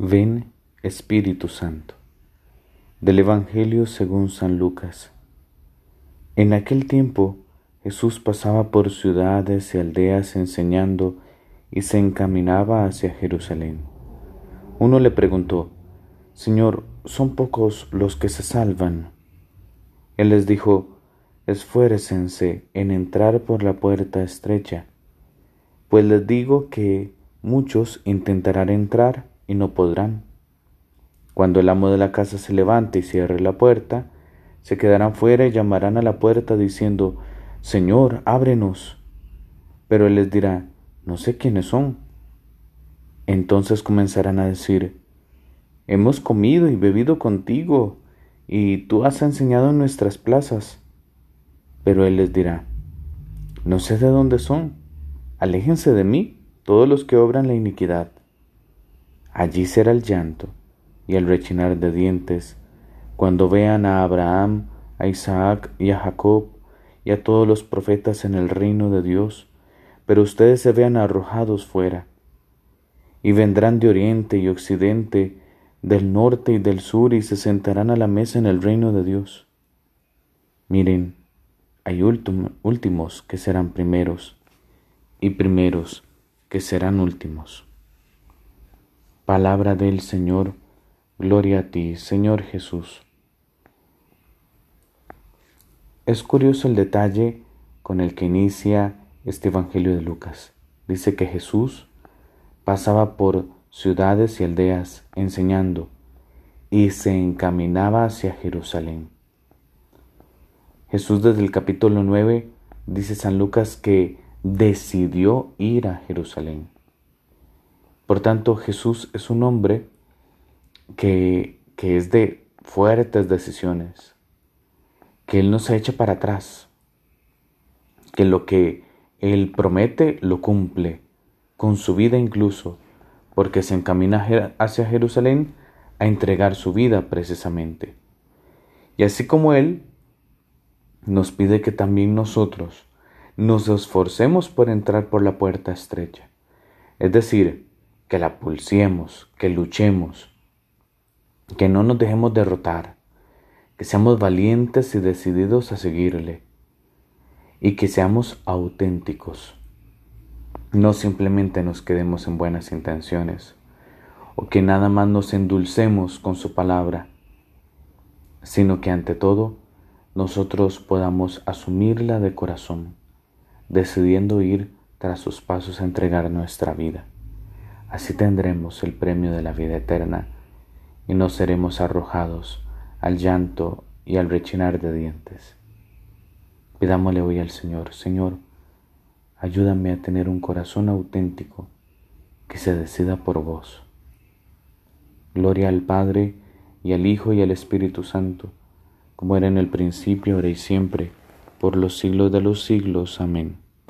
Ven Espíritu Santo. Del Evangelio según San Lucas. En aquel tiempo Jesús pasaba por ciudades y aldeas enseñando y se encaminaba hacia Jerusalén. Uno le preguntó, Señor, ¿son pocos los que se salvan? Él les dijo, esfuércense en entrar por la puerta estrecha, pues les digo que muchos intentarán entrar y no podrán. Cuando el amo de la casa se levante y cierre la puerta, se quedarán fuera y llamarán a la puerta diciendo, Señor, ábrenos. Pero él les dirá, no sé quiénes son. Entonces comenzarán a decir, hemos comido y bebido contigo, y tú has enseñado en nuestras plazas. Pero él les dirá, no sé de dónde son, aléjense de mí todos los que obran la iniquidad. Allí será el llanto y el rechinar de dientes cuando vean a Abraham, a Isaac y a Jacob y a todos los profetas en el reino de Dios, pero ustedes se vean arrojados fuera. Y vendrán de oriente y occidente, del norte y del sur, y se sentarán a la mesa en el reino de Dios. Miren, hay últimos que serán primeros, y primeros que serán últimos. Palabra del Señor, gloria a ti, Señor Jesús. Es curioso el detalle con el que inicia este Evangelio de Lucas. Dice que Jesús pasaba por ciudades y aldeas enseñando y se encaminaba hacia Jerusalén. Jesús desde el capítulo 9 dice San Lucas que decidió ir a Jerusalén. Por tanto, Jesús es un hombre que, que es de fuertes decisiones, que Él no se echa para atrás, que lo que Él promete lo cumple, con su vida incluso, porque se encamina hacia Jerusalén a entregar su vida precisamente. Y así como Él, nos pide que también nosotros nos esforcemos por entrar por la puerta estrecha, es decir, que la pulsemos, que luchemos, que no nos dejemos derrotar, que seamos valientes y decididos a seguirle y que seamos auténticos. No simplemente nos quedemos en buenas intenciones o que nada más nos endulcemos con su palabra, sino que ante todo nosotros podamos asumirla de corazón, decidiendo ir tras sus pasos a entregar nuestra vida. Así tendremos el premio de la vida eterna y no seremos arrojados al llanto y al rechinar de dientes. Pidámosle hoy al Señor, Señor, ayúdame a tener un corazón auténtico que se decida por vos. Gloria al Padre y al Hijo y al Espíritu Santo, como era en el principio, ahora y siempre, por los siglos de los siglos. Amén.